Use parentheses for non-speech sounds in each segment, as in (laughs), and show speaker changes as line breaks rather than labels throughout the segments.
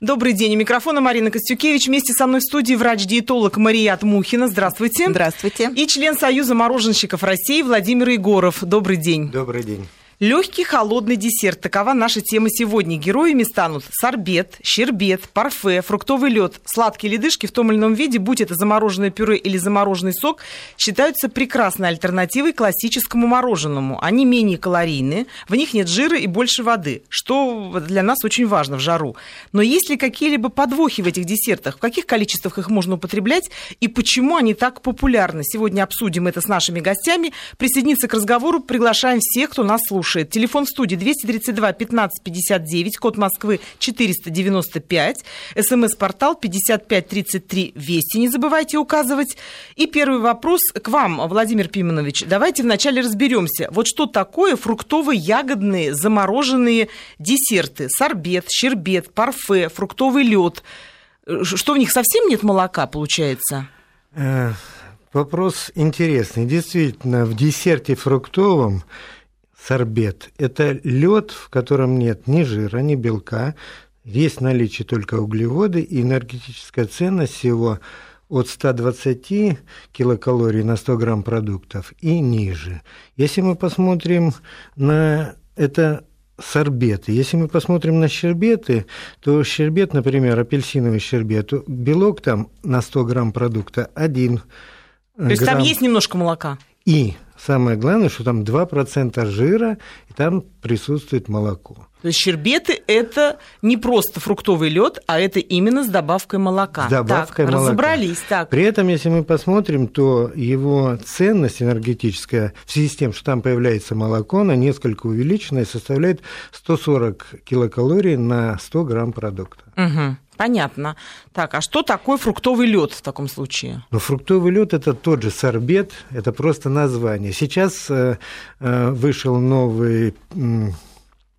Добрый день. У микрофона Марина Костюкевич. Вместе со мной в студии врач-диетолог Марият Мухина. Здравствуйте.
Здравствуйте.
И член Союза мороженщиков России Владимир Егоров. Добрый день.
Добрый день.
Легкий холодный десерт. Такова наша тема сегодня. Героями станут сорбет, щербет, парфе, фруктовый лед. Сладкие ледышки в том или ином виде, будь это замороженное пюре или замороженный сок, считаются прекрасной альтернативой классическому мороженому. Они менее калорийны, в них нет жира и больше воды, что для нас очень важно в жару. Но есть ли какие-либо подвохи в этих десертах? В каких количествах их можно употреблять и почему они так популярны? Сегодня обсудим это с нашими гостями. Присоединиться к разговору приглашаем всех, кто нас слушает слушает. Телефон студии 232 15 59, код Москвы 495, смс-портал 5533 Вести, не забывайте указывать. И первый вопрос к вам, Владимир Пименович. Давайте вначале разберемся. Вот что такое фруктово-ягодные замороженные десерты? Сорбет, щербет, парфе, фруктовый лед. Что в них совсем нет молока, получается?
Э, вопрос интересный. Действительно, в десерте фруктовом сорбет – это лед, в котором нет ни жира, ни белка, есть наличие только углеводы, и энергетическая ценность его от 120 килокалорий на 100 грамм продуктов и ниже. Если мы посмотрим на это сорбеты. Если мы посмотрим на щербеты, то щербет, например, апельсиновый щербет, белок там на 100 грамм продукта один.
То есть грамм. там есть немножко молока?
И самое главное, что там 2% жира, и там присутствует молоко.
То есть щербеты – это не просто фруктовый лед, а это именно с добавкой молока.
С добавкой так, молока.
Разобрались, так.
При этом, если мы посмотрим, то его ценность энергетическая в связи с тем, что там появляется молоко, она несколько увеличена и составляет 140 килокалорий на 100 грамм продукта.
Угу. Понятно. Так, а что такое фруктовый лед в таком случае?
Ну, фруктовый лед это тот же сорбет, это просто название. Сейчас э, э, вышел новый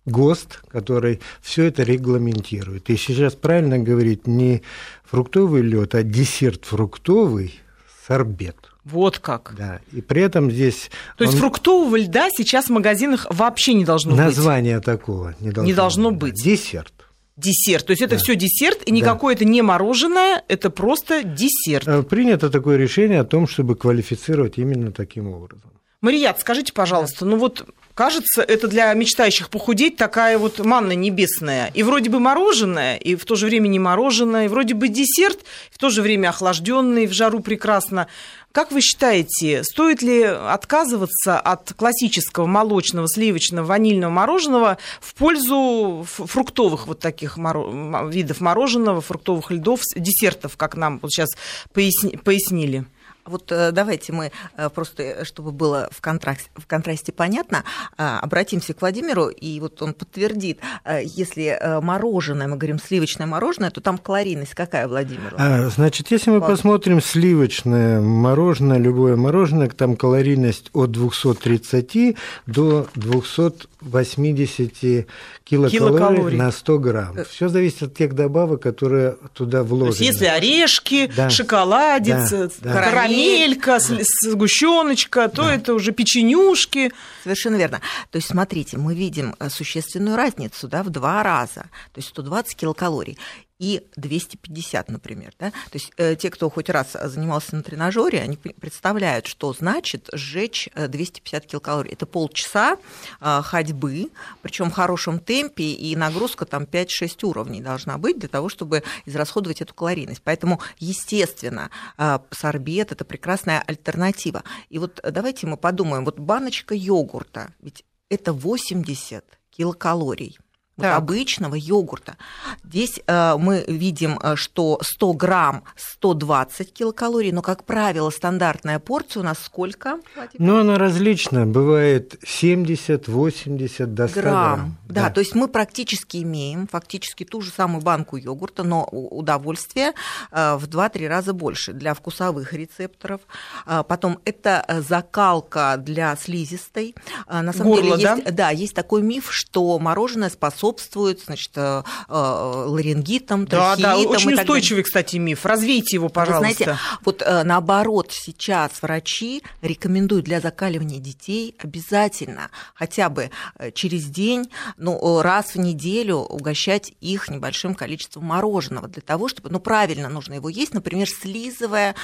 ГОСТ, который все это регламентирует. И сейчас правильно говорить не фруктовый лед, а десерт фруктовый сорбет.
Вот как.
Да. И при этом здесь.
То он... есть фруктового льда сейчас в магазинах вообще не должно
Название
быть.
Название такого не должно,
не должно быть. быть.
Десерт
десерт. То есть это да. все десерт, и никакое да. это не мороженое, это просто десерт.
Э, принято такое решение о том, чтобы квалифицировать именно таким образом.
Марият, скажите, пожалуйста, ну вот кажется, это для мечтающих похудеть такая вот манна небесная. И вроде бы мороженое, и в то же время не мороженое, и вроде бы десерт, и в то же время охлажденный, в жару прекрасно. Как вы считаете, стоит ли отказываться от классического молочного, сливочного, ванильного мороженого в пользу фруктовых вот таких моро... видов мороженого, фруктовых льдов, десертов, как нам вот сейчас поясни... пояснили?
Вот э, давайте мы э, просто, э, чтобы было в контрасте, в контрасте понятно, обратимся к Владимиру, и вот он подтвердит, если мороженое, мы говорим сливочное мороженое, то там калорийность какая, Владимир?
А, значит, если мы посмотрим сливочное мороженое, любое мороженое, там калорийность от 230 до 280 килокалорий, килокалорий. на 100 грамм. Все зависит от тех добавок, которые туда вложены. То
есть если орешки, да. шоколадец, да. карамель, карамелька, сгущеночка, то да. это уже печенюшки.
Совершенно верно. То есть, смотрите, мы видим э, существенную разницу да, в два раза, то есть 120 килокалорий и 250, например. Да? То есть э, те, кто хоть раз занимался на тренажере, они представляют, что значит сжечь 250 э, килокалорий. Это полчаса э, ходьбы, причем в хорошем темпе, и нагрузка там 5-6 уровней должна быть для того, чтобы израсходовать эту калорийность. Поэтому, естественно, э, сорбет – это прекрасная альтернатива. И вот давайте мы подумаем, вот баночка йогурта, ведь это 80 килокалорий вот обычного йогурта. Здесь э, мы видим, э, что 100 грамм 120 килокалорий, но, как правило, стандартная порция у нас сколько?
Ну, она различная. Бывает 70, 80 до 100 грамм. грамм.
Да, да, то есть мы практически имеем фактически ту же самую банку йогурта, но удовольствие э, в 2-3 раза больше для вкусовых рецепторов. Э, потом это закалка для слизистой. На самом
Горло,
деле есть, да? да, есть такой миф, что мороженое способно способствует, значит, э, э, ларингитам,
да, да, очень устойчивый, кстати, миф. Развейте его, пожалуйста. Вы знаете,
вот наоборот, сейчас врачи рекомендуют для закаливания детей обязательно хотя бы через день, ну, раз в неделю угощать их небольшим количеством мороженого для того, чтобы, ну, правильно нужно его есть, например, слизывая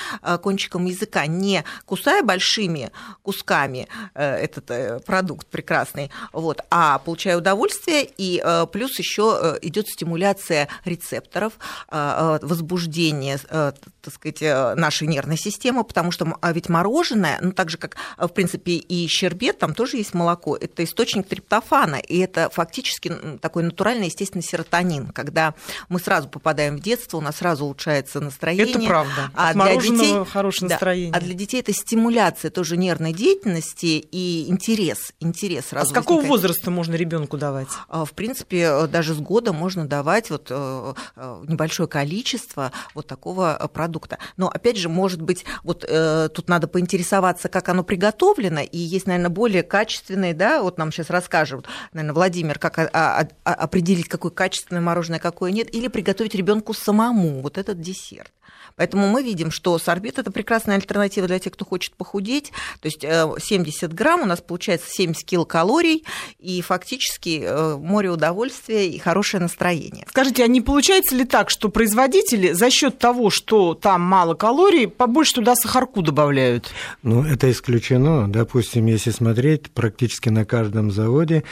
кончиком языка, не кусая большими кусками этот продукт прекрасный, вот, а получая удовольствие, и э, плюс еще э, идет стимуляция рецепторов, э, возбуждение, так сказать, нашей нервной системы, потому что а ведь мороженое, ну так же как, в принципе, и щербет, там тоже есть молоко, это источник триптофана, и это фактически такой натуральный, естественный серотонин, когда мы сразу попадаем в детство, у нас сразу улучшается настроение.
Это правда. А для детей хорошее настроение.
Да, а для детей это стимуляция тоже нервной деятельности и интерес, интерес
а с какого возникает. возраста можно ребенку давать?
А, в принципе, э, даже с года можно давать вот э, э, небольшое количество вот такого продукта. Но опять же, может быть, вот тут надо поинтересоваться, как оно приготовлено, и есть, наверное, более качественные, да, вот нам сейчас расскажут, наверное, Владимир, как определить, какое качественное мороженое, какое нет, или приготовить ребенку самому вот этот десерт. Поэтому мы видим, что сорбет – это прекрасная альтернатива для тех, кто хочет похудеть. То есть 70 э, грамм, у нас получается 70 килокалорий, и фактически э, море удовольствия и хорошее настроение.
Скажите, а не получается ли так, что производители за счет того, что там мало калорий, побольше туда сахарку добавляют?
Ну, это исключено. Допустим, если смотреть, практически на каждом заводе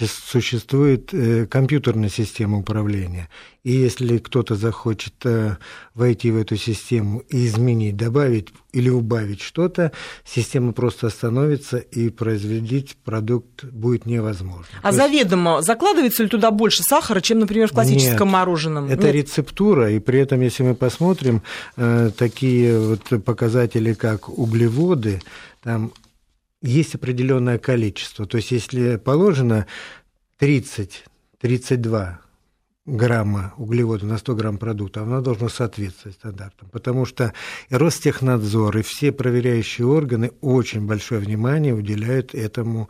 существует э, компьютерная система управления. И если кто-то захочет э, войти в эту систему и изменить, добавить или убавить что-то, система просто остановится и производить продукт будет невозможно.
А То заведомо есть... закладывается ли туда больше сахара, чем, например, в классическом
Нет,
мороженом?
Это Нет. рецептура, и при этом, если мы посмотрим э, такие вот показатели, как углеводы, там есть определенное количество. То есть, если положено 30-32 грамма углевода на 100 грамм продукта, она должна соответствовать стандартам. Потому что и Ростехнадзор, и все проверяющие органы очень большое внимание уделяют этому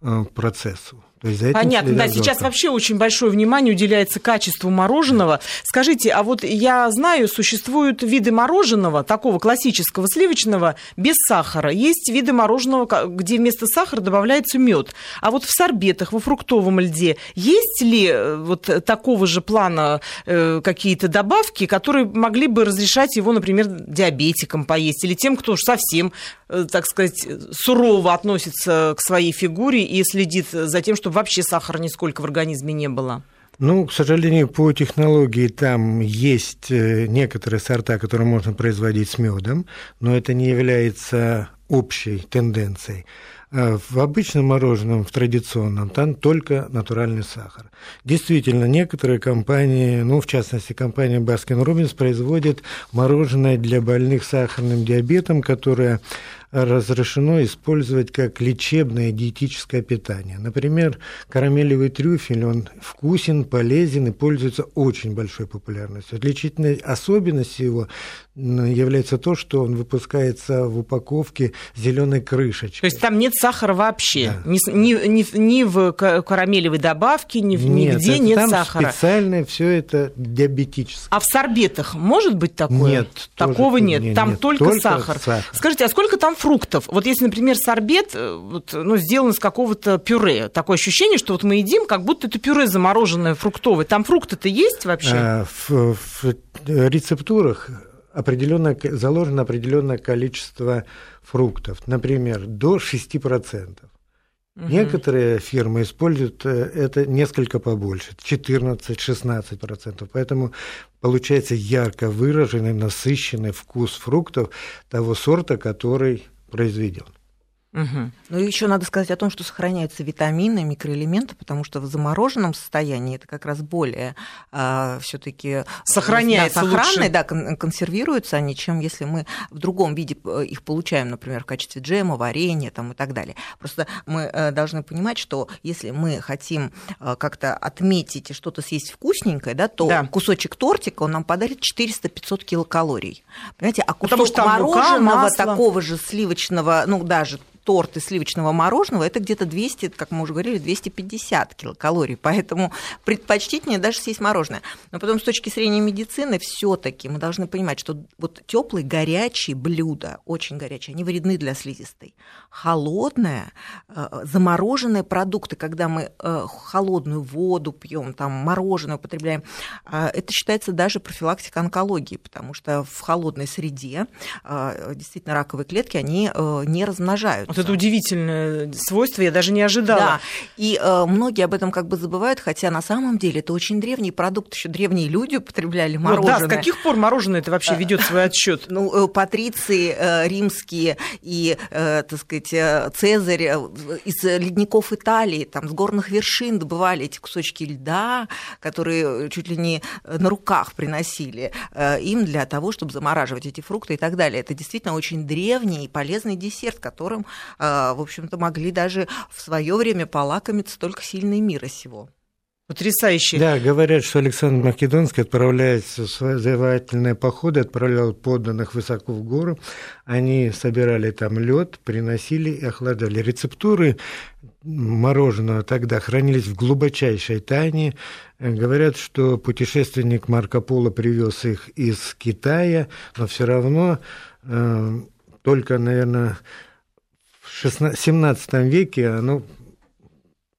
э, процессу.
То есть за этим Понятно, да, сейчас вообще очень большое внимание уделяется качеству мороженого. Скажите, а вот я знаю, существуют виды мороженого, такого классического сливочного, без сахара. Есть виды мороженого, где вместо сахара добавляется мед. А вот в сорбетах, во фруктовом льде, есть ли э, вот такого же плана э, какие-то добавки, которые могли бы разрешать его, например, диабетикам поесть или тем, кто уж совсем, э, так сказать, сурово относится к своей фигуре и следит за тем, чтобы чтобы вообще сахара нисколько в организме не было?
Ну, к сожалению, по технологии там есть э, некоторые сорта, которые можно производить с медом, но это не является общей тенденцией. А в обычном мороженом, в традиционном, там только натуральный сахар. Действительно, некоторые компании, ну, в частности, компания Baskin Robbins производит мороженое для больных сахарным диабетом, которое разрешено использовать как лечебное диетическое питание. Например, карамелевый трюфель, он вкусен, полезен и пользуется очень большой популярностью. Отличительной особенностью его является то, что он выпускается в упаковке зеленой крышечкой.
То есть там нет сахара вообще? Да. Ни, ни, ни, ни в карамелевой добавке, ни, нет, нигде нет
там
сахара?
специально все это диабетическое.
А в сорбетах может быть такое?
Нет.
Такого нет, нет. Там нет, только, только сахар. сахар. Скажите, а сколько там фруктов. Вот если, например, сорбет э, вот, ну, сделан из какого-то пюре, такое ощущение, что вот мы едим, как будто это пюре замороженное фруктовое. Там фрукты-то есть вообще? А,
в, в рецептурах определенное, заложено определенное количество фруктов, например, до 6%. Угу. Некоторые фирмы используют э, это несколько побольше, 14-16%. Поэтому получается ярко выраженный, насыщенный вкус фруктов того сорта, который произведен.
Угу. Ну и еще надо сказать о том, что сохраняются витамины, микроэлементы, потому что в замороженном состоянии это как раз более э, а, все-таки
сохраняется
да, сохранные, да, консервируются они, чем если мы в другом виде э, их получаем, например, в качестве джема, варенья там, и так далее. Просто мы э, должны понимать, что если мы хотим э, как-то отметить и что-то съесть вкусненькое, да, то да. кусочек тортика он нам подарит 400-500 килокалорий. Понимаете, а кусок мороженого такого же сливочного, ну даже торт из сливочного мороженого, это где-то 200, как мы уже говорили, 250 килокалорий. Поэтому предпочтительнее даже съесть мороженое. Но потом с точки зрения медицины все-таки мы должны понимать, что вот теплые, горячие блюда, очень горячие, они вредны для слизистой. Холодное, э, замороженные продукты, когда мы э, холодную воду пьем, там мороженое употребляем, э, это считается даже профилактика онкологии, потому что в холодной среде действительно раковые клетки, они не размножаются.
Вот это удивительное свойство, я даже не ожидала. Да,
и многие об этом как бы забывают, хотя на самом деле это очень древний продукт, еще древние люди употребляли мороженое.
Вот, да, с каких пор мороженое это вообще ведет свой отсчет? (laughs)
Ну, патриции римские и, так сказать, Цезарь из ледников Италии, там, с горных вершин добывали эти кусочки льда, которые чуть ли не на руках приносили э, им для того, чтобы замораживать эти фрукты и так далее. Это действительно очень древний и полезный десерт, которым, э, в общем-то, могли даже в свое время полакомиться только сильные мира сего.
Потрясающе.
Да, говорят, что Александр Македонский отправляется в завоевательные походы, отправлял подданных высоко в гору. Они собирали там лед, приносили и охлаждали. Рецептуры мороженого тогда хранились в глубочайшей тайне. Говорят, что путешественник Марко Поло привез их из Китая, но все равно э, только, наверное, 16, 17 веке оно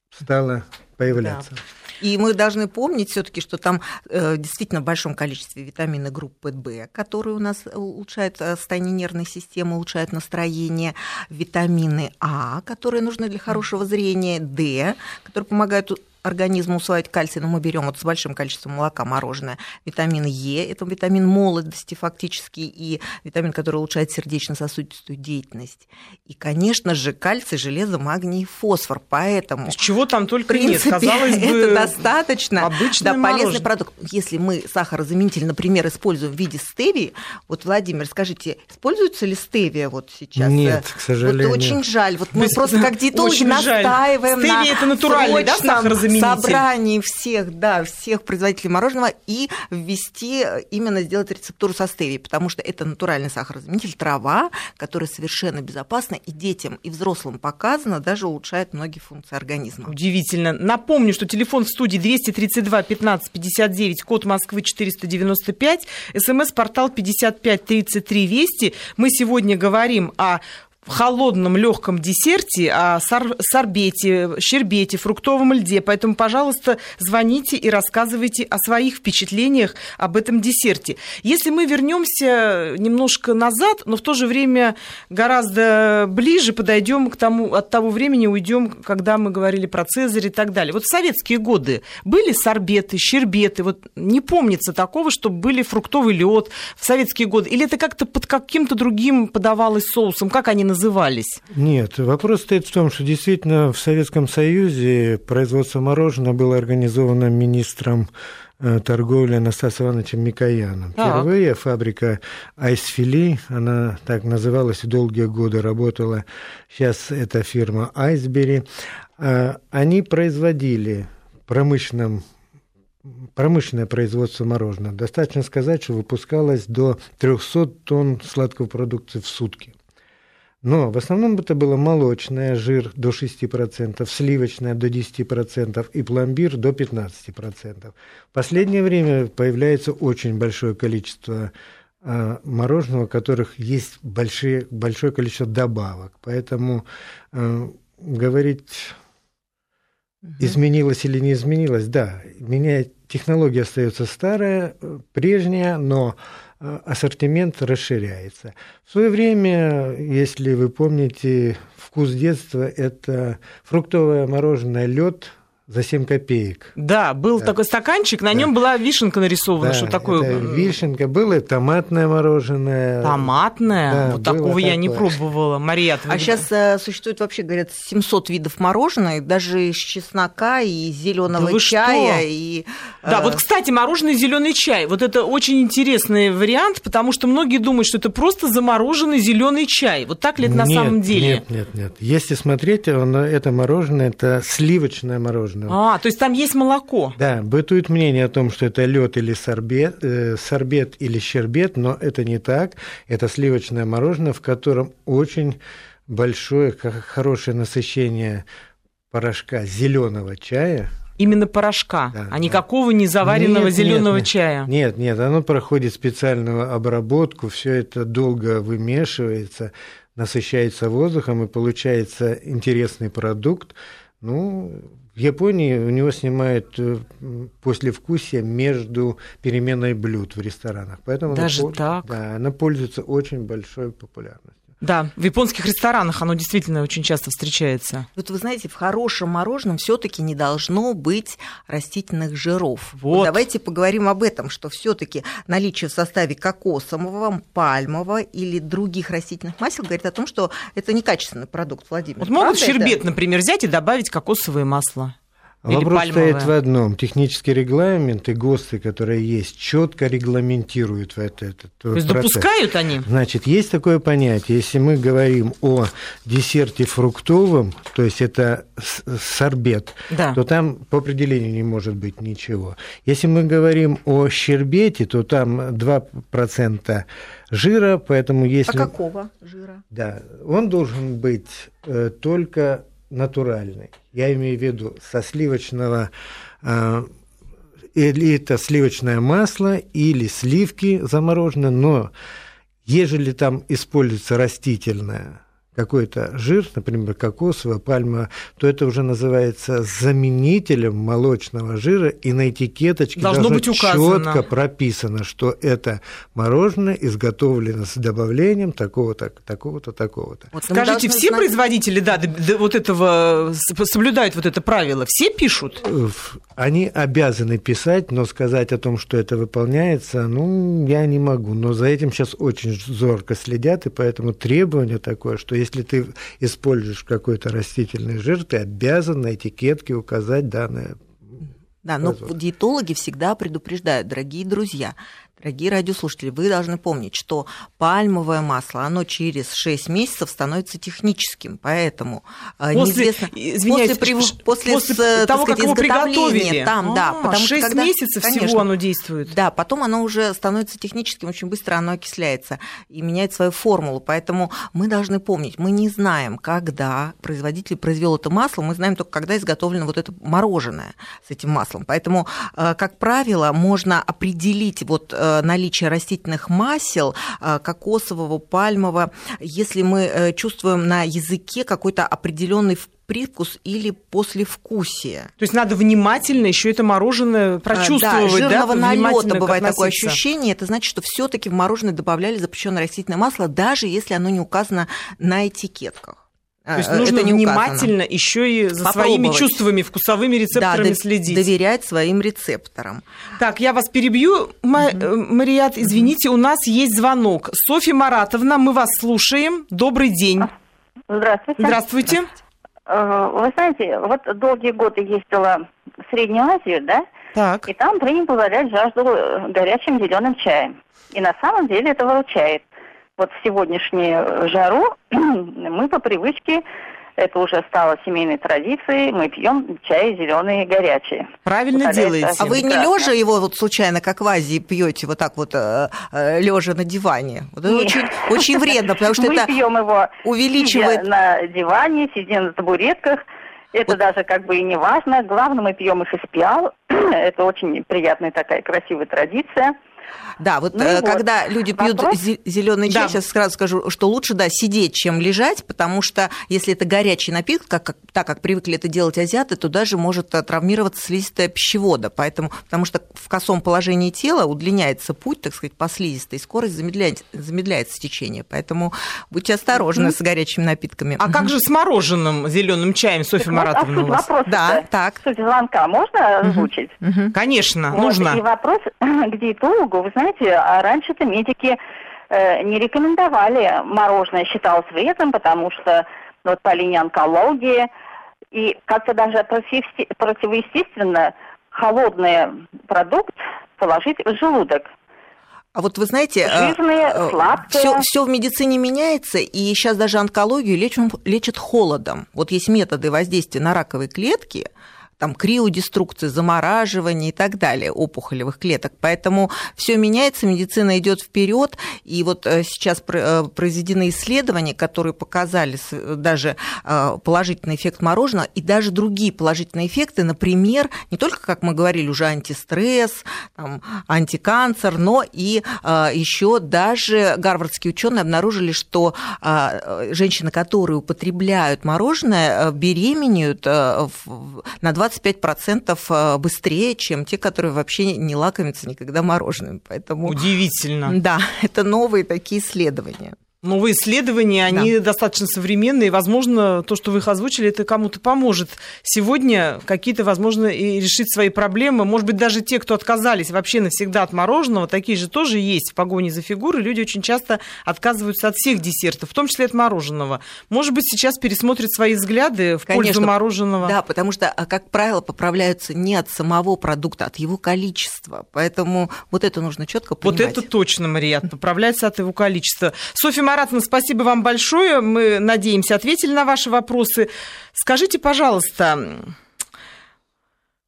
стало появляться. Да.
И мы должны помнить все-таки, что там э, действительно в большом количестве витамины группы В, которые у нас улучшают э, состояние нервной системы, улучшают настроение, витамины А, которые нужны для хорошего зрения, Д, которые помогают организму усваивать кальций, но мы берем вот с большим количеством молока мороженое, витамин Е, это витамин молодости фактически, и витамин, который улучшает сердечно-сосудистую деятельность. И, конечно же, кальций, железо, магний и фосфор. Поэтому...
Чего там только принципе, нет, казалось (laughs) бы,
это достаточно да, полезный продукт. Если мы сахарозаменитель, например, используем в виде стевии, вот, Владимир, скажите, используется ли стевия вот сейчас?
Нет, к сожалению.
Вот очень жаль. Вот мы просто (laughs) как диетологи настаиваем
Стевия на это натуральный, да, сахарозаменитель?
Заменитель. собрании всех, да, всех производителей мороженого и ввести, именно сделать рецептуру со стевией, потому что это натуральный сахарозаменитель, трава, которая совершенно безопасна и детям, и взрослым показано, даже улучшает многие функции организма.
Удивительно. Напомню, что телефон в студии 232 15 59, код Москвы 495, смс-портал 5533 Вести. Мы сегодня говорим о в холодном легком десерте, о сор- сорбете, щербете, фруктовом льде. Поэтому, пожалуйста, звоните и рассказывайте о своих впечатлениях об этом десерте. Если мы вернемся немножко назад, но в то же время гораздо ближе подойдем к тому, от того времени уйдем, когда мы говорили про Цезарь и так далее. Вот в советские годы были сорбеты, щербеты. Вот не помнится такого, чтобы были фруктовый лед в советские годы. Или это как-то под каким-то другим подавалось соусом? Как они назывались?
Нет, вопрос стоит в том, что действительно в Советском Союзе производство мороженого было организовано министром э, торговли Анастасием Ивановичем Микояном. Так. Впервые фабрика Айсфили, она так называлась, долгие годы работала. Сейчас это фирма Айсбери. А, они производили промышленном промышленное производство мороженого. Достаточно сказать, что выпускалось до 300 тонн сладкой продукции в сутки. Но в основном это было молочное, жир до 6%, сливочное до 10% и пломбир до 15%. В последнее время появляется очень большое количество э, мороженого, у которых есть большие, большое количество добавок. Поэтому э, говорить, изменилось или не изменилось, да, меняет технология остается старая, э, прежняя, но ассортимент расширяется. В свое время, если вы помните, вкус детства – это фруктовое мороженое лед – за 7 копеек.
Да, был да. такой стаканчик, на да. нем была вишенка нарисована, да, что такое.
вишенка, было томатное мороженое.
Томатное? Да, вот такого такое. я не пробовала. Мария,
А сейчас э, существует вообще, говорят, 700 видов мороженого, даже из чеснока и зеленого да чая. Что? И,
э... Да, вот, кстати, мороженое зеленый чай. Вот это очень интересный вариант, потому что многие думают, что это просто замороженный зеленый чай. Вот так ли это
нет,
на самом деле?
Нет, нет, нет. Если смотреть, это мороженое, это сливочное мороженое мороженого.
А, то есть там есть молоко?
Да, бытует мнение о том, что это лед или сорбет, э, сорбет или щербет, но это не так. Это сливочное мороженое, в котором очень большое, хорошее насыщение порошка зеленого чая.
Именно порошка, да, а никакого да. не заваренного зеленого чая.
Нет, нет, оно проходит специальную обработку, все это долго вымешивается, насыщается воздухом и получается интересный продукт. Ну, в Японии у него снимают э, послевкусие между переменой блюд в ресторанах.
Поэтому Даже
она,
так?
Да, она пользуется очень большой популярностью.
Да, в японских ресторанах оно действительно очень часто встречается.
Вот вы знаете, в хорошем мороженом все-таки не должно быть растительных жиров. Вот. Вот давайте поговорим об этом, что все-таки наличие в составе кокосового, пальмового или других растительных масел говорит о том, что это некачественный продукт, Владимир.
Вот могут щербет, это? например, взять и добавить кокосовое масло.
Вопрос пальмовая. стоит в одном. Технический регламент и ГОСТы, которые есть, четко регламентируют это, этот
То есть процесс. допускают они?
Значит, есть такое понятие. Если мы говорим о десерте фруктовом, то есть это сорбет, да. то там по определению не может быть ничего. Если мы говорим о щербете, то там 2% жира, поэтому если...
А какого жира?
Да, он должен быть э, только натуральный. Я имею в виду со сливочного э, или это сливочное масло, или сливки замороженные, но ежели там используется растительное какой-то жир, например, кокосовый, пальма, то это уже называется заменителем молочного жира, и на этикеточке должно, должно быть указано. четко прописано, что это мороженое изготовлено с добавлением такого-то, такого-то, такого-то.
Вот Скажите, все знать... производители, да, вот этого соблюдают вот это правило, все пишут?
Они обязаны писать, но сказать о том, что это выполняется, ну, я не могу. Но за этим сейчас очень зорко следят, и поэтому требование такое, что если ты используешь какой-то растительный жир, ты обязан на этикетке указать данное
да, но диетологи всегда предупреждают, дорогие друзья, Дорогие радиослушатели, вы должны помнить, что пальмовое масло, оно через 6 месяцев становится техническим, поэтому
э, после, неизвестно... После, после, после, после с, того, сказать, как его приготовили.
Там, а, да,
потому 6 что когда, месяцев конечно, всего оно действует.
Да, потом оно уже становится техническим, очень быстро оно окисляется и меняет свою формулу, поэтому мы должны помнить, мы не знаем, когда производитель произвел это масло, мы знаем только, когда изготовлено вот это мороженое с этим маслом, поэтому, э, как правило, можно определить вот э, наличие растительных масел, э, кокосового, пальмового, если мы э, чувствуем на языке какой-то определенный привкус или послевкусие.
То есть надо внимательно еще это мороженое прочувствовать, да?
жирного да, налета бывает такое ощущение. Это значит, что все-таки в мороженое добавляли запрещенное растительное масло, даже если оно не указано на этикетках.
То есть нужно это не внимательно еще и за своими чувствами, вкусовыми рецепторами да, следить.
доверять своим рецепторам.
Так, я вас перебью, угу. Марият, извините, у нас есть звонок. Софья Маратовна, мы вас слушаем. Добрый день.
Здравствуйте.
Здравствуйте.
Э, вы знаете, вот долгие годы ездила в Среднюю Азию, да? Так. И там принято удалять жажду э, горячим зеленым чаем. И на самом деле это выручает вот в сегодняшнюю жару (clears throat) мы по привычке это уже стало семейной традицией. Мы пьем чай зеленый горячий.
Правильно вот, делаете.
А вы не лежа его вот случайно, как в Азии, пьете вот так вот э, э лежа на диване? Вот это очень, очень вредно, потому что
мы
это
пьем его
увеличивает...
на диване, сидя на табуретках. Это вот. даже как бы и не важно. Главное, мы пьем их из пиал. (clears throat) это очень приятная такая красивая традиция.
Да, вот ну, э, когда вот. люди пьют Вопрос? зеленый чай, да. сейчас сразу скажу, что лучше, да, сидеть, чем лежать, потому что если это горячий напиток, как, как, так как привыкли это делать азиаты, то даже может э, травмироваться слизистая пищевода, поэтому, потому что в косом положении тела удлиняется путь, так сказать, по слизистой, скорость замедляется, замедляется течение, поэтому будьте осторожны mm-hmm. с горячими напитками.
А mm-hmm. как же с мороженым зеленым чаем, Софья так Маратовна?
А суть вопроса да, так. Суть звонка можно озвучить?
Mm-hmm. Конечно, вот, нужно.
И вопрос (clears throat) к диетологу, вы знаете, а раньше-то медики э, не рекомендовали мороженое, считалось вредным, потому что ну, вот по линии онкологии, и как-то даже противоестественно холодный продукт положить в желудок.
А вот вы знаете,
э, Жирные,
все, все в медицине меняется, и сейчас даже онкологию лечат, лечат холодом. Вот есть методы воздействия на раковые клетки, там криодеструкции, замораживание и так далее опухолевых клеток. Поэтому все меняется, медицина идет вперед, и вот э, сейчас э, произведены исследования, которые показали даже э, положительный эффект мороженого и даже другие положительные эффекты, например, не только, как мы говорили, уже антистресс, там, антиканцер, но и еще даже гарвардские ученые обнаружили, что женщины, которые употребляют мороженое, беременеют на 25% быстрее, чем те, которые вообще не лакомятся никогда мороженым.
Поэтому... Удивительно.
Да, (laughs) это новые такие исследования.
Новые исследования, они да. достаточно современные. Возможно, то, что вы их озвучили, это кому-то поможет сегодня какие-то, возможно, и решить свои проблемы. Может быть, даже те, кто отказались вообще навсегда от мороженого, такие же тоже есть в погоне за фигурой. Люди очень часто отказываются от всех десертов, в том числе от мороженого. Может быть, сейчас пересмотрят свои взгляды в Конечно, пользу мороженого.
Да, потому что, а, как правило, поправляются не от самого продукта, а от его количества. Поэтому вот это нужно четко понимать.
Вот это точно, Мария, поправляется от его количества. Софья Маратовна, спасибо вам большое. Мы, надеемся, ответили на ваши вопросы. Скажите, пожалуйста,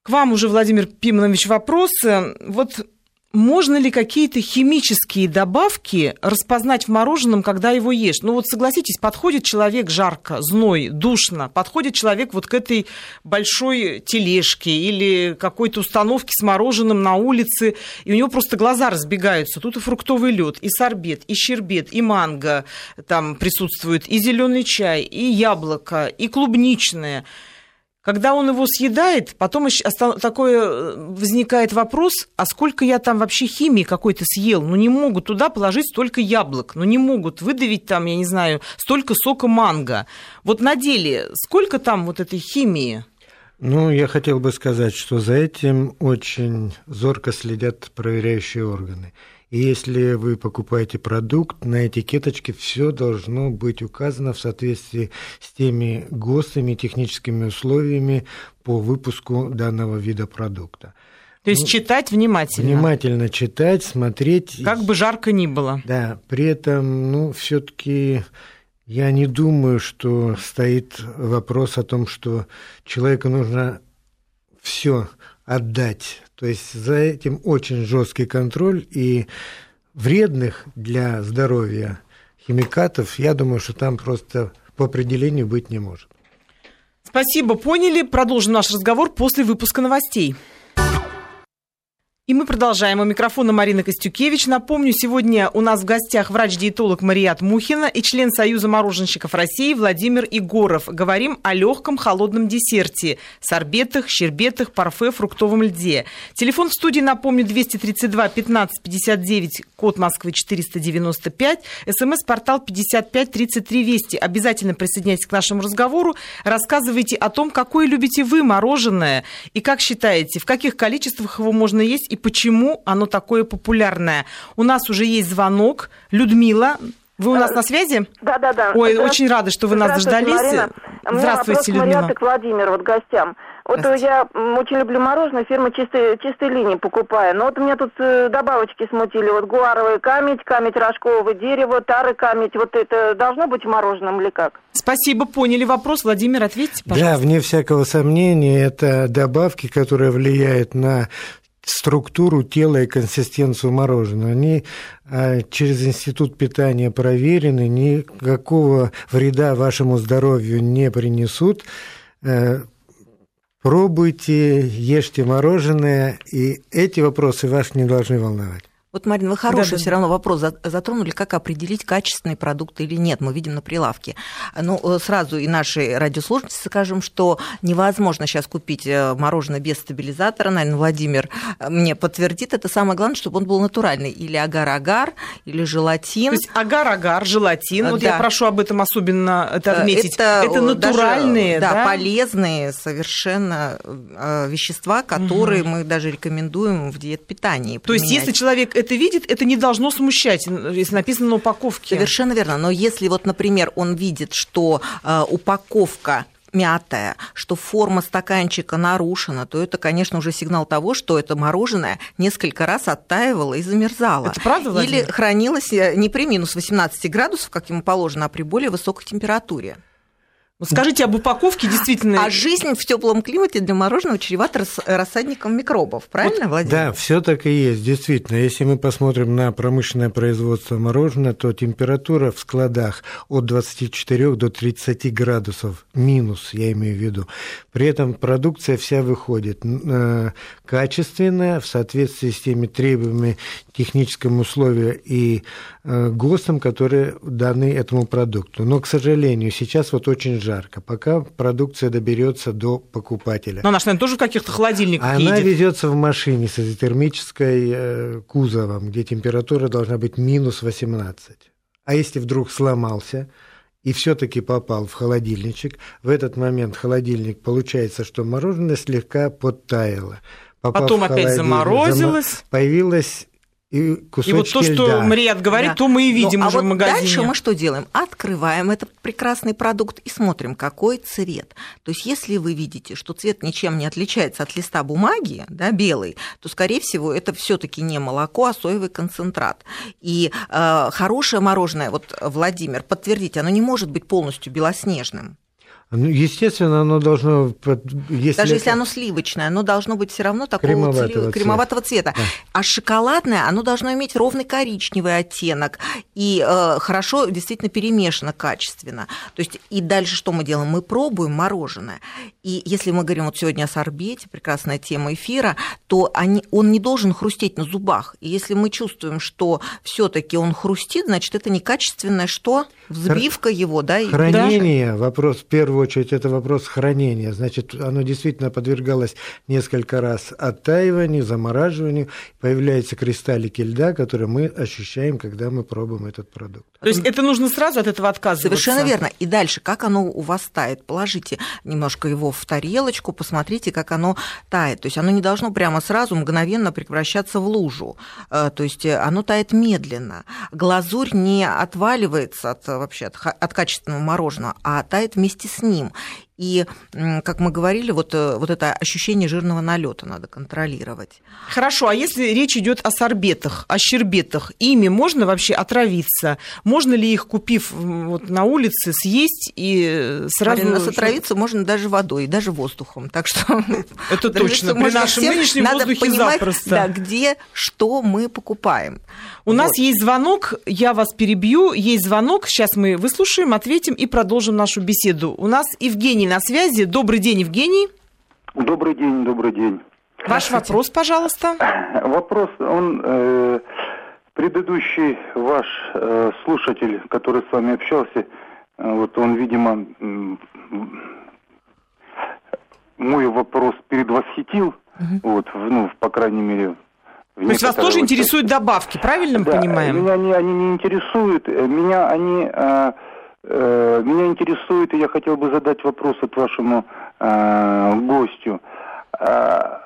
к вам уже, Владимир Пимонович, вопрос. Вот можно ли какие-то химические добавки распознать в мороженом, когда его ешь? Ну вот согласитесь, подходит человек жарко, зной, душно, подходит человек вот к этой большой тележке или какой-то установке с мороженым на улице, и у него просто глаза разбегаются. Тут и фруктовый лед, и сорбет, и щербет, и манго там присутствует, и зеленый чай, и яблоко, и клубничное – когда он его съедает, потом такой э, возникает вопрос, а сколько я там вообще химии какой-то съел? Ну, не могут туда положить столько яблок, ну, не могут выдавить там, я не знаю, столько сока манго. Вот на деле сколько там вот этой химии?
Ну, я хотел бы сказать, что за этим очень зорко следят проверяющие органы. Если вы покупаете продукт, на этикеточке все должно быть указано в соответствии с теми ГОСТами, техническими условиями по выпуску данного вида продукта.
То есть ну, читать внимательно.
Внимательно читать, смотреть.
Как бы жарко ни было.
Да, при этом, ну, все-таки я не думаю, что стоит вопрос о том, что человеку нужно все отдать. То есть за этим очень жесткий контроль и вредных для здоровья химикатов, я думаю, что там просто по определению быть не может.
Спасибо, поняли. Продолжим наш разговор после выпуска новостей. И мы продолжаем. У микрофона Марина Костюкевич. Напомню, сегодня у нас в гостях врач-диетолог Марият Мухина и член Союза мороженщиков России Владимир Егоров. Говорим о легком холодном десерте, сорбетах, щербетах, парфе, фруктовом льде. Телефон в студии, напомню, 232 15 59, код Москвы 495, смс-портал 55 33 Вести. Обязательно присоединяйтесь к нашему разговору, рассказывайте о том, какое любите вы мороженое и как считаете, в каких количествах его можно есть и почему оно такое популярное. У нас уже есть звонок. Людмила, вы у нас на связи?
Да, да, да.
Ой, очень рада, что вы нас дождались.
Марина.
Здравствуйте, Людмила. Мариаток
Владимир, вот гостям. Вот я очень люблю мороженое, фирма чистой, чистой линии покупаю. Но вот у меня тут э, добавочки смутили. Вот гуаровый камедь, камедь рожкового дерева, тары камедь. Вот это должно быть мороженым или как?
Спасибо, поняли вопрос. Владимир, ответьте, пожалуйста.
Да, вне всякого сомнения, это добавки, которые влияют на структуру тела и консистенцию мороженого. Они а, через институт питания проверены, никакого вреда вашему здоровью не принесут. Э, пробуйте, ешьте мороженое, и эти вопросы вас не должны волновать.
Вот, Марина, вы хороший да, все равно вопрос затронули, как определить качественный продукт или нет. Мы видим на прилавке. Ну, э, сразу и наши радиослушатели скажем, что невозможно сейчас купить э, мороженое без стабилизатора. Наверное, Владимир э, мне подтвердит. Это самое главное, чтобы он был натуральный. Или агар-агар, или желатин. То
есть агар-агар, желатин. Вот да. я прошу об этом особенно это отметить. Это, это натуральные,
даже, да, да, полезные совершенно вещества, которые угу. мы даже рекомендуем в диет-питании.
То есть если человек это видит, это не должно смущать, если написано на упаковке.
Совершенно верно. Но если вот, например, он видит, что э, упаковка мятая, что форма стаканчика нарушена, то это, конечно, уже сигнал того, что это мороженое несколько раз оттаивало и замерзало.
Это правда, Владимир?
Или хранилось э, не при минус 18 градусов, как ему положено, а при более высокой температуре.
Вот скажите об упаковке действительно.
А жизнь в теплом климате для мороженого чревата рассадником микробов, правильно, вот, Владимир?
Да, все так и есть, действительно. Если мы посмотрим на промышленное производство мороженого, то температура в складах от 24 до 30 градусов минус, я имею в виду. При этом продукция вся выходит э, качественная, в соответствии с теми требованиями техническим условия и э, ГОСТам, которые даны этому продукту. Но, к сожалению, сейчас вот очень жарко, пока продукция доберется до покупателя.
Но она, наверное, тоже в каких-то холодильниках
Она
едет.
везется в машине с изотермической э, кузовом, где температура должна быть минус 18. А если вдруг сломался, и все-таки попал в холодильничек, в этот момент холодильник получается, что мороженое слегка подтаяло.
Потом опять заморозилось.
Появилась и
И вот то, что
льда.
Мариат говорит,
Да.
то мы и видим
Ну, а
уже
вот
в магазине.
Дальше мы что делаем? Открываем этот прекрасный продукт и смотрим, какой цвет. То есть, если вы видите, что цвет ничем не отличается от листа бумаги, да, белый, то, скорее всего, это все-таки не молоко, а соевый концентрат. И э, хорошее мороженое, вот Владимир, подтвердите, оно не может быть полностью белоснежным.
Ну, естественно, оно должно... Если
Даже если оно сливочное, оно должно быть все равно такого
Кремоватого
цве-
цвета.
кремоватого цвета.
Да.
А шоколадное, оно должно иметь ровный коричневый оттенок и э, хорошо действительно перемешано качественно. То есть и дальше что мы делаем? Мы пробуем мороженое. И если мы говорим вот сегодня о сорбете, прекрасная тема эфира, то они, он не должен хрустеть на зубах. И если мы чувствуем, что все-таки он хрустит, значит это некачественное что? Взбивка его, да? и-
Хранение, вопрос, в первую очередь, это вопрос хранения. Значит, оно действительно подвергалось несколько раз оттаиванию, замораживанию, появляются кристаллики льда, которые мы ощущаем, когда мы пробуем этот продукт.
То есть это нужно сразу от этого отказываться?
Совершенно верно. И дальше, как оно у вас тает? Положите немножко его в тарелочку, посмотрите, как оно тает. То есть оно не должно прямо сразу мгновенно превращаться в лужу. Э, То есть оно тает медленно. Глазурь не отваливается от, вообще, от, от качественного мороженого, а тает вместе с ним. И, как мы говорили, вот, э, вот это ощущение жирного налета надо контролировать.
Хорошо, а если речь идет о сорбетах, о щербетах, ими можно вообще отравиться? Можно ли их, купив вот, на улице, съесть и э, сразу...
Марина, нас отравиться можно даже водой, и даже воздухом. Так что (laughs)
Это точно, при нашем
всем-
нынешнем
надо
воздухе
понимать,
запросто.
Да, где что мы покупаем.
У нас есть звонок, я вас перебью, есть звонок, сейчас мы выслушаем, ответим и продолжим нашу беседу. У нас Евгений на связи. Добрый день, Евгений.
Добрый день, добрый день.
Ваш вопрос, пожалуйста. (clears throat)
Вопрос, он э, предыдущий ваш э, слушатель, который с вами общался, э, вот он, видимо, м, мой вопрос предвосхитил, вот, в- ну, по крайней мере.
То есть вас тоже
вот-
интересуют добавки, правильно мы
Да,
понимаем?
Меня они, они не интересуют. Э, Меня они э, э, меня интересует, и я хотел бы задать вопрос от вашему э, гостю. Э,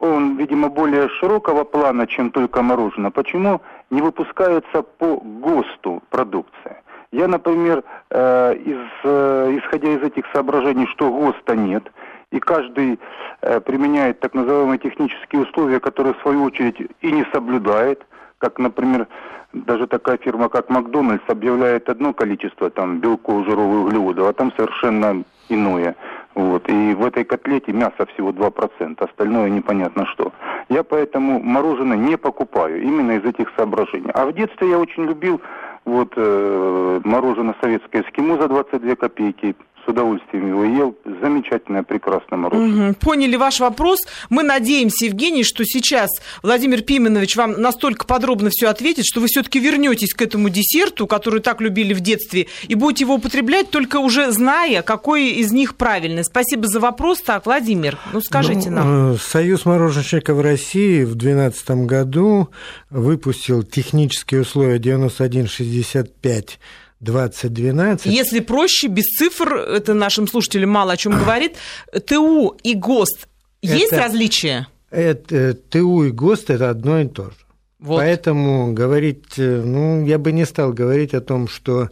он, видимо, более широкого плана, чем только мороженое. Почему не выпускается по ГОСТу продукция? Я, например, э, из, э, исходя из этих соображений, что ГОСТа нет, и каждый э, применяет так называемые технические условия, которые в свою очередь и не соблюдает, как, например, даже такая фирма, как Макдональдс, объявляет одно количество там белков, жиров и углеводов, а там совершенно иное. Вот. И в этой котлете мяса всего 2%, остальное непонятно что. Я поэтому мороженое не покупаю, именно из этих соображений. А в детстве я очень любил вот э, мороженое советское эскимо за 22 копейки. С удовольствием его ел. Замечательное, прекрасное мороженое.
Мгм. Поняли ваш вопрос. Мы надеемся, Евгений, что сейчас Владимир Пименович вам настолько подробно все ответит, что вы все-таки вернетесь к этому десерту, который так любили в детстве, и будете его употреблять, только уже зная, какой из них правильный. Спасибо за вопрос. Так, Владимир, ну скажите
Ну,
нам.
э, Союз мороженщиков России в 2012 году выпустил технические условия 9165 2012.
Если проще, без цифр, это нашим слушателям мало о чем (clears throat) говорит, ТУ и ГОСТ, есть
Это-
различия?
Это, э, ТУ и ГОСТ – это одно и то же.
Вот.
Поэтому говорить, э, ну, я бы не стал говорить о том, что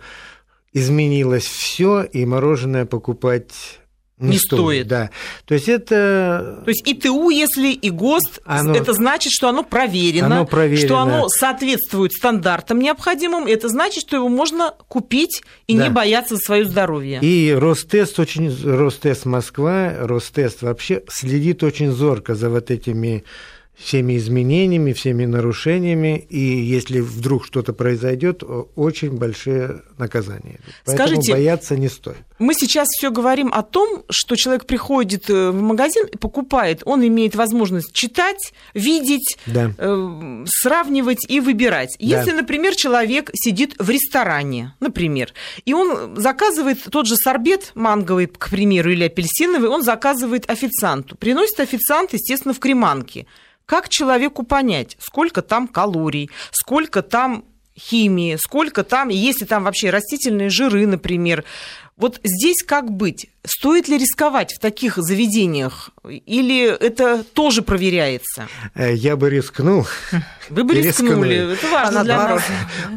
изменилось все, и мороженое покупать
не, не стоит. стоит.
Да. То есть это...
То есть и ТУ, если и ГОСТ, оно... это значит, что оно проверено, оно проверено, что оно соответствует стандартам необходимым, это значит, что его можно купить и да. не бояться за свое здоровье.
И Ростест очень, Ростест Москва, Ростест вообще следит очень зорко за вот этими всеми изменениями, всеми нарушениями, и если вдруг что-то произойдет, очень большие наказания. Поэтому Скажите, бояться не стоит.
Мы сейчас все говорим о том, что человек приходит э, в магазин и покупает, он имеет возможность читать, видеть, да. э, сравнивать и выбирать. Да. Если, например, человек сидит в ресторане, например, и он заказывает тот же сорбет манговый, к примеру, или апельсиновый, он заказывает официанту. Приносит официант, естественно, в креманке. Как человеку понять, сколько там калорий, сколько там химии, сколько там, если там вообще растительные жиры, например. Вот здесь как быть? Стоит ли рисковать в таких заведениях? Или это тоже проверяется?
Э, я бы рискнул.
Вы бы рискнули. Это важно для нас.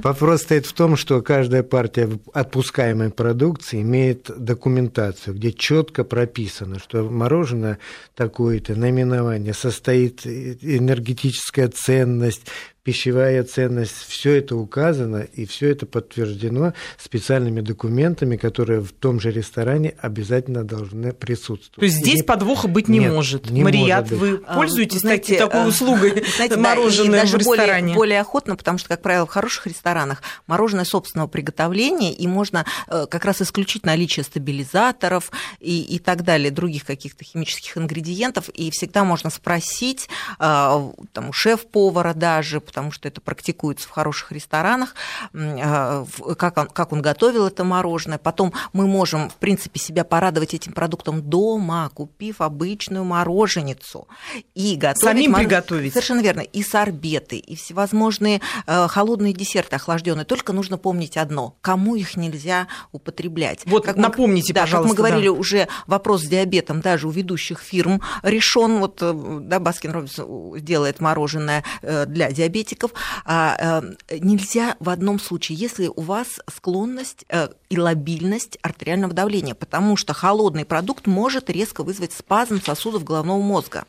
Вопрос стоит в том, что каждая партия отпускаемой продукции имеет документацию, где четко прописано, что мороженое такое-то наименование состоит энергетическая ценность, пищевая ценность, все это указано и все это подтверждено специальными документами, которые в том же ресторане обязательно должны присутствовать. То
есть здесь и подвоха быть не нет, может. Не Марият, может вы а, пользуетесь знаете, такой а, услугой (laughs) знаете, мороженое да, в ресторане?
Более, более охотно, потому что, как правило, в хороших ресторанах мороженое собственного приготовления, и можно э, как раз исключить наличие стабилизаторов и, и так далее, других каких-то химических ингредиентов, и всегда можно спросить э, там, шеф-повара даже, потому что это практикуется в хороших ресторанах, э, как он, как он готовил это мороженое. Потом мы можем, в принципе, себя порадовать этим продуктом дома, купив обычную мороженицу. И готовить
Самим мор... приготовить.
Совершенно верно. И сорбеты, и всевозможные э, холодные десерты охлажденные. Только нужно помнить одно. Кому их нельзя употреблять.
Вот как напомните,
мы, да,
пожалуйста.
Как мы говорили, да. уже вопрос с диабетом даже у ведущих фирм решен. Вот э, да, Baskin Robbins делает мороженое для диабетиков а, э, нельзя в одном случае, если у вас склонность э, и лобильность артериального давления, потому что холодный продукт может резко вызвать спазм сосудов головного мозга.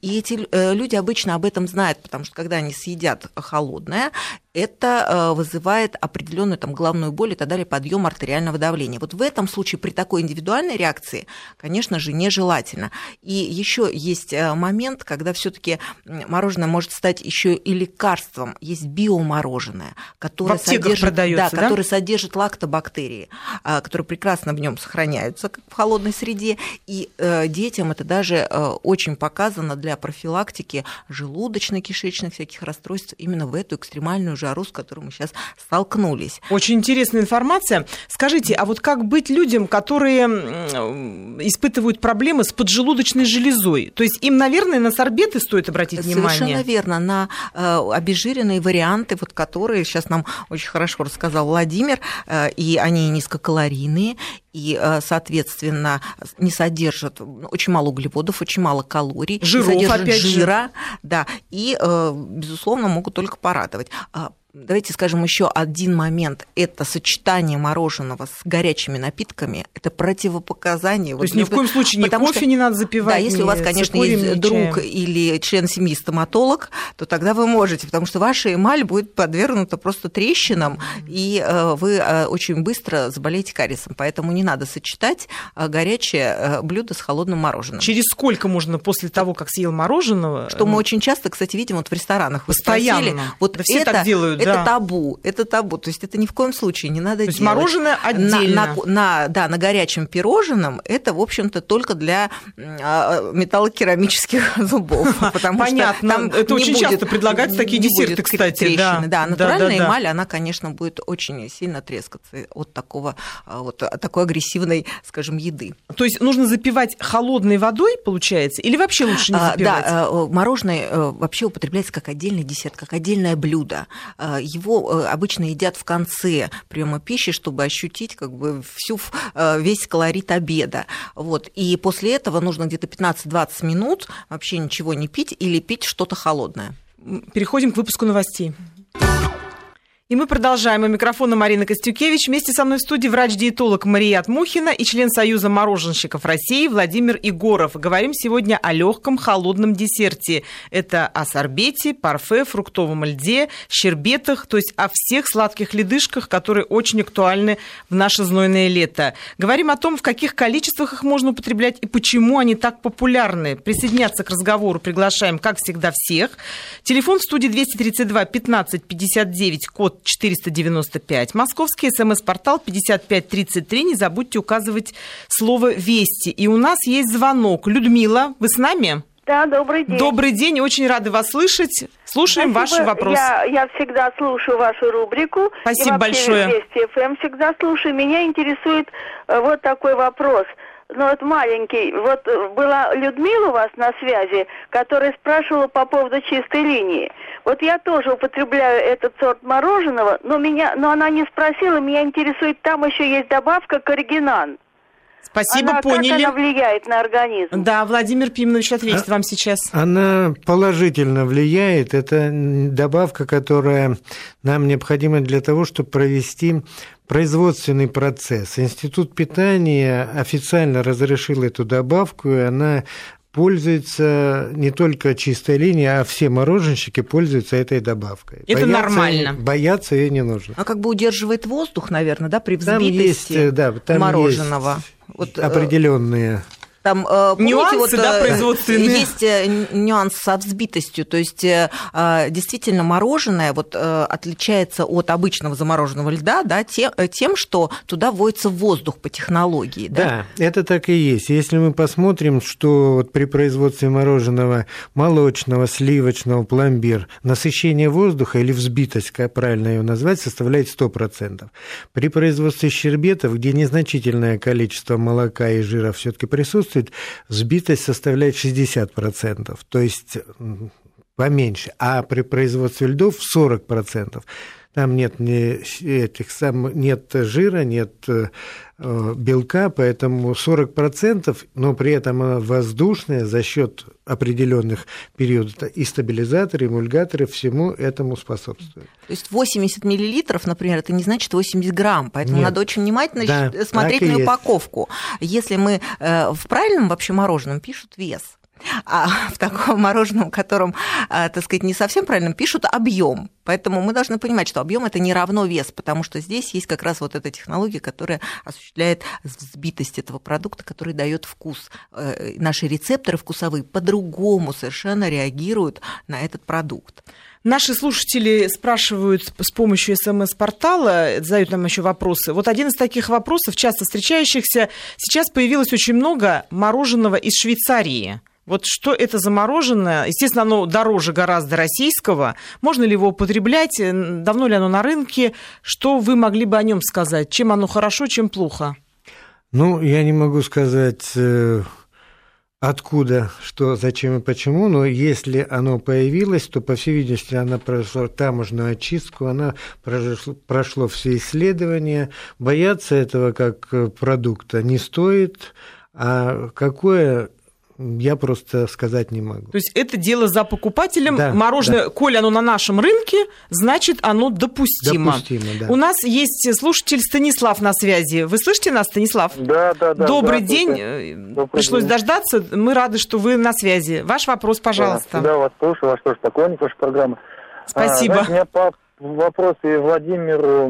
И эти э, люди обычно об этом знают, потому что когда они съедят холодное, это э, вызывает определенную там главную боль и так далее, подъем артериального давления. Вот в этом случае при такой индивидуальной реакции, конечно же, нежелательно. И еще есть э, момент, когда все-таки мороженое может стать еще и лекарством. Есть биомороженое, которое содержит, да, да? которое содержит лактобактерии, которые прекрасно в нем сохраняются как в холодной среде. И детям это даже очень показано для профилактики желудочно-кишечных всяких расстройств именно в эту экстремальную жару, с которой мы сейчас столкнулись.
Очень интересная информация. Скажите, а вот как быть людям, которые испытывают проблемы с поджелудочной железой? То есть им, наверное, на сорбеты стоит обратить
Совершенно
внимание?
Совершенно верно. На э, обезжиренные варианты, вот которые сейчас нам очень хорошо рассказал Владимир, э, и они низкокалорийные, и, э, соответственно, не содержат очень мало углеводов, очень мало калорий,
Жиров,
не
содержат опять
жира, же. да, и, э, безусловно, могут только порадовать. Давайте скажем еще один момент. Это сочетание мороженого с горячими напитками. Это противопоказание.
То вот есть ни в коем случае ни кофе что, не надо запивать.
Да, если у вас, конечно, есть друг или член семьи стоматолог, то тогда вы можете, потому что ваша эмаль будет подвергнута просто трещинам, и э, вы э, очень быстро заболеете кариесом. Поэтому не надо сочетать э, горячее блюдо с холодным мороженым.
Через сколько можно после того, как съел мороженого?
Что мы очень часто, кстати, видим вот в ресторанах.
Постоянно.
Вы спросили, вот
да все это, так делают
это табу, это табу. То есть это ни в коем случае не надо То делать.
есть мороженое отдельно.
На, на, на, да, на горячем пирожном это, в общем-то, только для а, металлокерамических (laughs) зубов.
Потому Понятно. Что там это очень будет, часто предлагаются такие десерты, кстати.
Трещины. Да, да натуральная да, да, эмаль, она, конечно, будет очень сильно трескаться от такого, а, вот, от такой агрессивной, скажем, еды.
То есть нужно запивать холодной водой, получается, или вообще лучше не запивать?
Да, э, мороженое э, вообще употребляется как отдельный десерт, как отдельное блюдо его э, обычно едят в конце приема пищи, чтобы ощутить как бы всю, э, весь колорит обеда. Вот. И после этого нужно где-то 15-20 минут вообще ничего не пить или пить что-то холодное.
Переходим к выпуску новостей. И мы продолжаем. У микрофона Марина Костюкевич. Вместе со мной в студии врач-диетолог Марият Мухина и член Союза мороженщиков России Владимир Егоров. Говорим сегодня о легком холодном десерте. Это о сорбете, парфе, фруктовом льде, щербетах, то есть о всех сладких ледышках, которые очень актуальны в наше знойное лето. Говорим о том, в каких количествах их можно употреблять и почему они так популярны. Присоединяться к разговору приглашаем, как всегда, всех. Телефон в студии 232 15 59, код 495. Московский смс-портал 5533. Не забудьте указывать слово «Вести». И у нас есть звонок. Людмила, вы с нами?
Да, добрый день.
Добрый день, очень рады вас слышать. Слушаем
Спасибо.
ваш вопрос.
Я, я всегда слушаю вашу рубрику.
Спасибо
и
большое.
Вести ФМ всегда слушаю. Меня интересует э, вот такой вопрос – ну вот маленький, вот э, была Людмила у вас на связи, которая спрашивала по поводу чистой линии. Вот я тоже употребляю этот сорт мороженого, но меня, но она не спросила, меня интересует, там еще есть добавка корригинан.
Спасибо,
она,
поняли.
Как она влияет на организм?
Да, Владимир Пименович ответит а, вам сейчас.
Она положительно влияет. Это добавка, которая нам необходима для того, чтобы провести производственный процесс. Институт питания официально разрешил эту добавку, и она пользуется не только чистая линия, а все мороженщики пользуются этой добавкой.
Это бояться, нормально.
Бояться ее не нужно.
А как бы удерживает воздух, наверное, да, при взбитости там есть, да, там мороженого. Есть
вот, э, определенные
там, э, помните,
Нюансы, вот, да, э, производственные.
Есть нюанс со взбитостью, то есть действительно мороженое вот отличается от обычного замороженного льда, да, тем, что туда вводится воздух по технологии.
Да? да, это так и есть. Если мы посмотрим, что вот при производстве мороженого молочного, сливочного, пломбир, насыщение воздуха или взбитость, как правильно ее назвать, составляет 100%. При производстве щербетов, где незначительное количество молока и жира все-таки присутствует, присутствует, взбитость составляет 60%, то есть поменьше, а при производстве льдов 40%. Там нет ни этих сам, нет жира, нет э, белка, поэтому 40%, но при этом она воздушная за счет определенных периодов и стабилизаторы, и эмульгаторы всему этому способствуют.
То есть 80 миллилитров, например, это не значит 80 грамм, поэтому Нет. надо очень внимательно да, смотреть на упаковку. Если мы э, в правильном вообще мороженом пишут вес, а в таком мороженом, котором, а, так сказать, не совсем правильно пишут объем. Поэтому мы должны понимать, что объем это не равно вес, потому что здесь есть как раз вот эта технология, которая осуществляет взбитость этого продукта, который дает вкус. Э, наши рецепторы вкусовые по-другому совершенно реагируют на этот продукт.
Наши слушатели спрашивают с помощью СМС-портала, задают нам еще вопросы. Вот один из таких вопросов, часто встречающихся, сейчас появилось очень много мороженого из Швейцарии. Вот что это за мороженое? Естественно, оно дороже гораздо российского. Можно ли его употреблять? Давно ли оно на рынке? Что вы могли бы о нем сказать? Чем оно хорошо, чем плохо?
Ну, я не могу сказать э, откуда, что, зачем и почему, но если оно появилось, то, по всей видимости, оно прошло таможенную очистку, оно прошло, прошло все исследования. Бояться этого как продукта не стоит. А какое я просто сказать не могу.
То есть это дело за покупателем.
Да,
Мороженое, да. коль оно на нашем рынке, значит оно допустимо.
Допустимо, да.
У нас есть слушатель Станислав на связи. Вы слышите нас, Станислав?
Да, да, да.
Добрый день. Добрый Пришлось день. дождаться. Мы рады, что вы на связи. Ваш вопрос, пожалуйста.
Да, вас слушаю, ваш тоже поклонник, ваша программа.
Спасибо. А,
знаете, у меня по вопросы Владимиру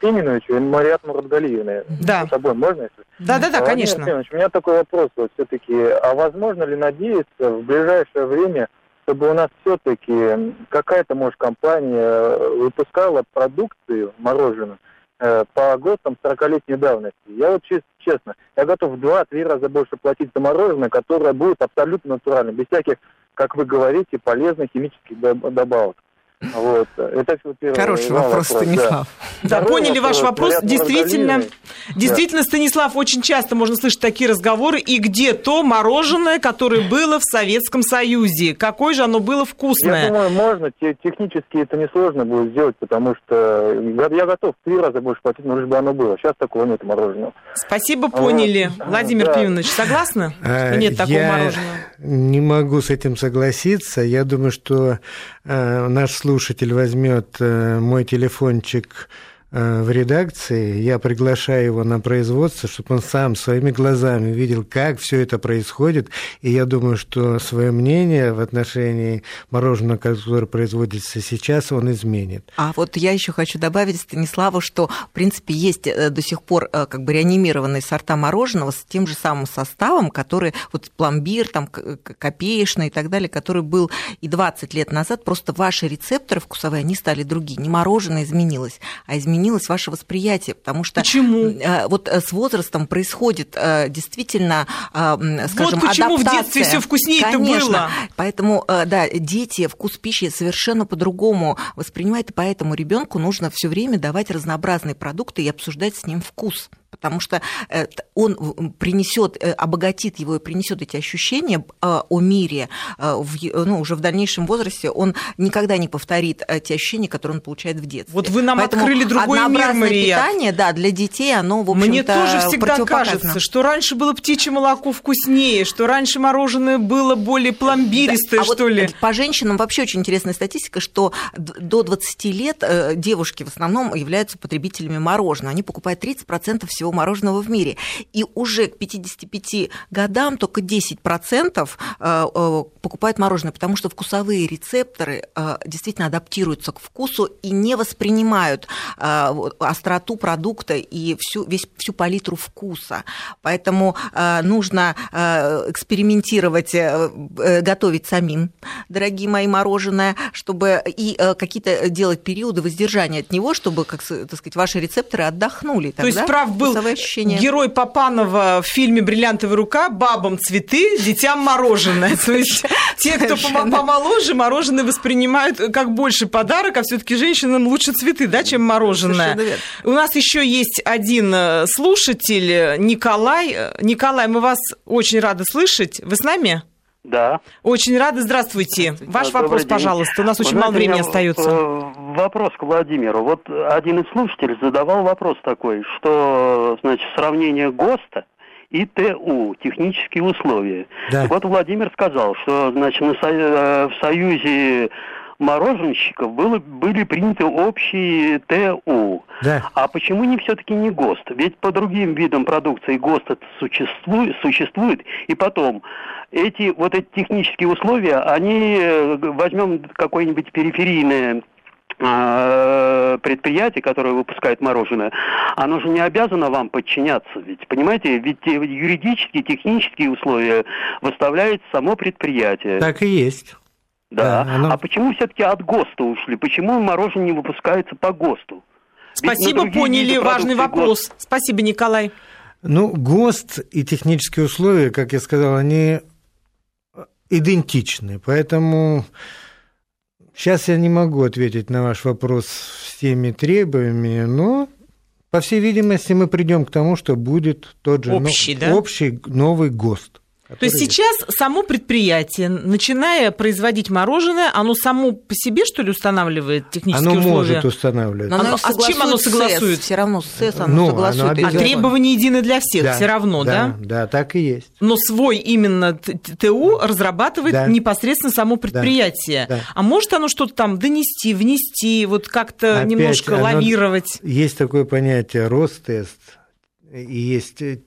Пименовичу и Мариат Мурадгалиевне.
Да.
С собой можно? Если...
Да, да, да, конечно.
Пименович, у меня такой вопрос вот все-таки. А возможно ли надеяться в ближайшее время, чтобы у нас все-таки какая-то, может, компания э, выпускала продукцию мороженое э, по ГОСТам 40-летней давности? Я вот честно, я готов в 2-3 раза больше платить за мороженое, которое будет абсолютно натуральным, без всяких, как вы говорите, полезных химических добавок. Вот. Это
Хороший вопрос, Станислав.
Да, да поняли ваш вопрос. Действительно, действительно, Станислав, очень часто можно слышать такие разговоры. И где то мороженое, которое было в Советском Союзе? Какое же оно было вкусное?
Я думаю, можно. Технически это несложно будет сделать, потому что я готов в три раза больше платить, но лишь бы оно было. Сейчас такого нет мороженого.
Спасибо, поняли. Вот. Владимир да. Пименович, согласны?
А, нет такого я мороженого? не могу с этим согласиться. Я думаю, что наш слушатель возьмет э, мой телефончик Э, в редакции, я приглашаю его на производство, чтобы он сам своими глазами видел, как все это происходит. И я думаю, что свое мнение в отношении мороженого, которое производится сейчас, он изменит.
А вот я еще хочу добавить Станиславу, что, в принципе, есть э, до сих пор э, как бы реанимированные сорта мороженого с тем же самым составом, который вот пломбир, там, копеечный и так далее, который был и 20 лет назад. Просто ваши рецепторы вкусовые, они стали другие. Не мороженое изменилось, а изменилось изменилось ваше восприятие, потому что
почему?
Э, вот э, с возрастом происходит э, действительно, скажем,
вот почему
адаптация.
в детстве все вкуснее это было.
Поэтому, да, дети вкус пищи совершенно по-другому воспринимают, и поэтому ребенку нужно все время давать разнообразные продукты и обсуждать с ним вкус потому что он принесет, обогатит его и принесет эти ощущения о мире э, ну, уже в дальнейшем возрасте, он никогда не повторит те ощущения, которые он получает в детстве.
Вот вы нам Поэтому открыли другой мир, Мария.
питание, да, для детей, оно, в общем-то,
Мне тоже всегда кажется, что раньше было птичье молоко вкуснее, что раньше мороженое было более пломбиристое,
да,
что
а вот
ли.
По женщинам вообще очень интересная статистика, что до 20 лет девушки в основном являются потребителями мороженого. Они покупают 30% всего мороженого в мире. И уже к 55 годам только 10% э, э, покупают мороженое, потому что вкусовые рецепторы э, действительно адаптируются к вкусу и не воспринимают остроту продукта и всю, весь, всю палитру вкуса. Поэтому нужно экспериментировать, готовить самим, дорогие мои, мороженое, чтобы и какие-то делать периоды воздержания от него, чтобы, как так сказать, ваши рецепторы отдохнули.
Тогда То есть прав был герой Папанова в фильме «Бриллиантовая рука» бабам цветы, детям мороженое. То есть те, кто помоложе, мороженое воспринимают как больше подарок, а все таки женщинам лучше цветы, да, чем мороженое. У нас еще есть один э, слушатель, Николай. Николай, мы вас очень рады слышать. Вы с нами?
Да.
Очень рады. Здравствуйте. Ваш Добрый вопрос, день. пожалуйста. У нас очень мало времени остается. Э,
вопрос к Владимиру. Вот один из слушателей задавал вопрос такой, что, значит, сравнение ГОСТа и ТУ, технические условия. Да. вот Владимир сказал, что, значит, на, э, в Союзе мороженщиков было, были приняты общие ТУ. Да. А почему не все-таки не ГОСТ? Ведь по другим видам продукции ГОСТ существует, существует. И потом, эти вот эти технические условия, они, э, возьмем какое-нибудь периферийное а, предприятие, которое выпускает мороженое, оно же не обязано вам подчиняться. Ведь, понимаете, ведь юридические, технические условия выставляет само предприятие.
Так и есть.
Да. да оно... А почему все-таки от ГОСТа ушли? Почему мороженое не выпускается по ГОСТу?
Спасибо, поняли. Важный вопрос. ГОСТ... Спасибо, Николай.
Ну, ГОСТ и технические условия, как я сказал, они идентичны. Поэтому сейчас я не могу ответить на ваш вопрос с теми требованиями, но по всей видимости, мы придем к тому, что будет тот же
общий,
но...
да?
общий новый ГОСТ.
То есть сейчас само предприятие, начиная производить мороженое, оно само по себе, что ли, устанавливает технические
оно
условия?
Оно может устанавливать.
Но оно, а с чем оно согласует?
Все равно с СЭС оно ну, согласует.
Оно а требования едины для всех да, все равно, да,
да? Да, так и есть.
Но свой именно ТУ разрабатывает да. непосредственно само предприятие. Да, да. А может оно что-то там донести, внести, вот как-то немножко лавировать?
Есть такое понятие Ростест, и есть э,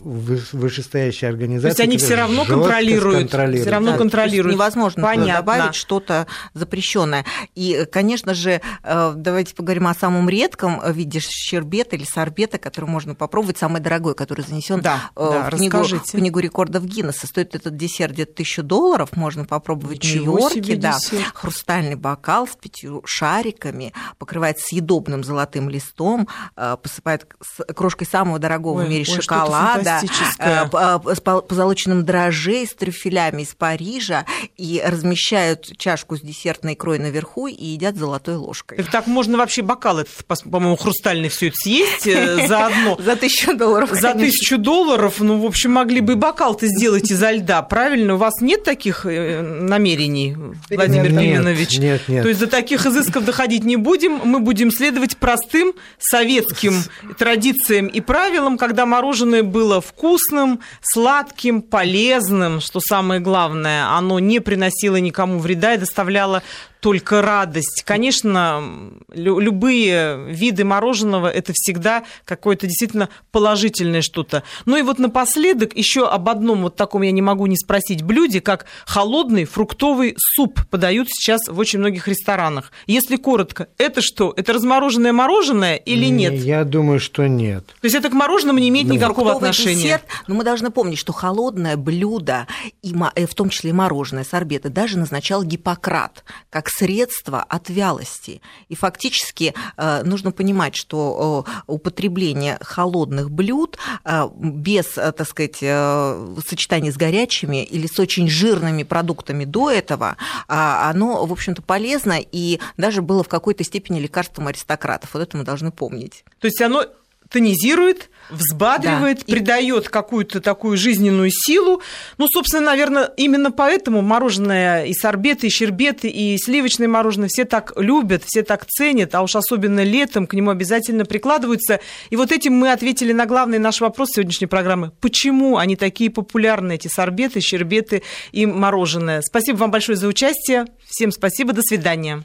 вышестоящие организации.
То есть они все равно контролируют, контролируют. Все равно да, контролируют.
Невозможно Понятно. добавить что-то запрещенное. И, конечно же, э, давайте поговорим о самом редком виде щербета или сорбета, который можно попробовать, самый дорогой, который занесен да, э, в, да, книгу, в книгу рекордов Гиннесса. Стоит этот десерт где-то тысячу долларов, можно попробовать Ничего в Нью-Йорке. Да. Хрустальный бокал с пятью шариками, покрывает съедобным золотым листом, посыпает крошкой самого дорогого ой, в мире ой, шоколада, э, с позолоченным дрожжей, с трюфелями из Парижа, и размещают чашку с десертной икрой наверху и едят золотой ложкой.
Так, так можно вообще бокал этот, по-моему, хрустальный все это съесть э, (laughs) заодно.
За тысячу долларов,
За тысячу долларов, ну, в общем, могли бы бокал-то сделать изо льда, правильно? У вас нет таких э, намерений, Владимир Пименович?
Нет, нет.
То есть до таких изысков доходить не будем, мы будем следовать простым советским традициям и правилам, правилам, когда мороженое было вкусным, сладким, полезным, что самое главное, оно не приносило никому вреда и доставляло только радость. Конечно, любые виды мороженого это всегда какое-то действительно положительное что-то. Ну и вот напоследок еще об одном вот таком я не могу не спросить блюде, как холодный фруктовый суп подают сейчас в очень многих ресторанах. Если коротко, это что? Это размороженное мороженое или нет?
Я думаю, что нет.
То есть это к мороженому не имеет ну, никакого отношения? Десерт,
но мы должны помнить, что холодное блюдо, и э, в том числе и мороженое, сорбеты, даже назначал Гиппократ как средство от вялости. И фактически э, нужно понимать, что э, употребление холодных блюд без, так сказать, сочетания с горячими или с очень жирными продуктами до этого, а, оно, в общем-то, полезно и даже было в какой-то степени лекарством аристократов. Вот это мы должны помнить.
То есть оно тонизирует, взбадривает, да. придает какую-то такую жизненную силу. Ну, собственно, наверное, именно поэтому мороженое и сорбеты, и щербеты, и сливочное мороженое все так любят, все так ценят, а уж особенно летом к нему обязательно прикладываются. И вот этим мы ответили на главный наш вопрос сегодняшней программы. Почему они такие популярны, эти сорбеты, щербеты и мороженое? Спасибо вам большое за участие. Всем спасибо, до свидания.